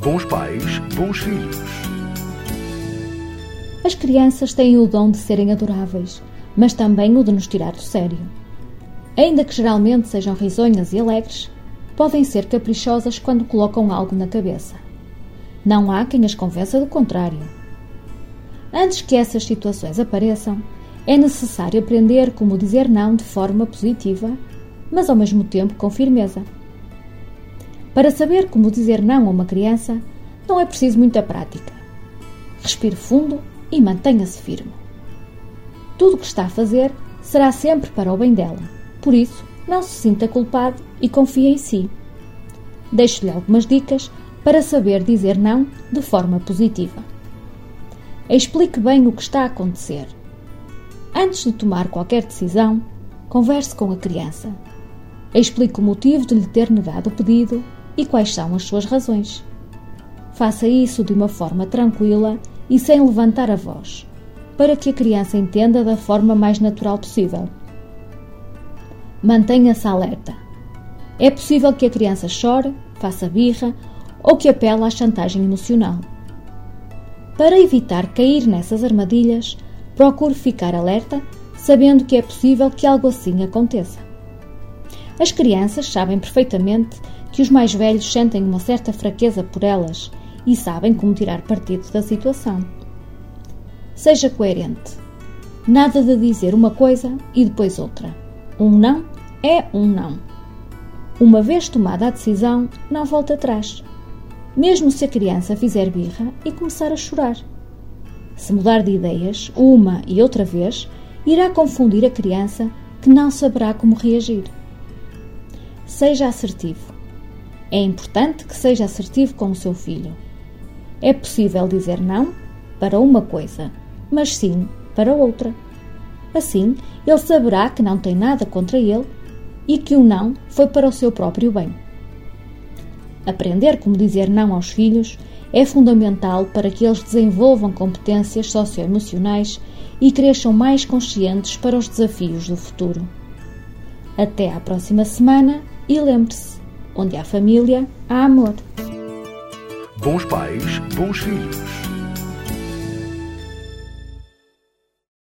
Bons pais, bons filhos. As crianças têm o dom de serem adoráveis, mas também o de nos tirar do sério. Ainda que geralmente sejam risonhas e alegres, podem ser caprichosas quando colocam algo na cabeça. Não há quem as convença do contrário. Antes que essas situações apareçam, é necessário aprender como dizer não de forma positiva, mas ao mesmo tempo com firmeza. Para saber como dizer não a uma criança, não é preciso muita prática. Respire fundo e mantenha-se firme. Tudo o que está a fazer será sempre para o bem dela. Por isso, não se sinta culpado e confie em si. Deixo-lhe algumas dicas para saber dizer não de forma positiva. Explique bem o que está a acontecer. Antes de tomar qualquer decisão, converse com a criança. Explique o motivo de lhe ter negado o pedido e quais são as suas razões. Faça isso de uma forma tranquila e sem levantar a voz, para que a criança entenda da forma mais natural possível. Mantenha-se alerta. É possível que a criança chore, faça birra ou que apele à chantagem emocional. Para evitar cair nessas armadilhas, procure ficar alerta, sabendo que é possível que algo assim aconteça. As crianças sabem perfeitamente que os mais velhos sentem uma certa fraqueza por elas e sabem como tirar partido da situação. Seja coerente. Nada de dizer uma coisa e depois outra. Um não é um não. Uma vez tomada a decisão, não volta atrás. Mesmo se a criança fizer birra e começar a chorar. Se mudar de ideias uma e outra vez, irá confundir a criança que não saberá como reagir. Seja assertivo. É importante que seja assertivo com o seu filho. É possível dizer não para uma coisa, mas sim para outra. Assim, ele saberá que não tem nada contra ele e que o não foi para o seu próprio bem. Aprender como dizer não aos filhos é fundamental para que eles desenvolvam competências socioemocionais e cresçam mais conscientes para os desafios do futuro. Até à próxima semana e lembre-se: Onde há família, há amor. Bons pais, bons filhos.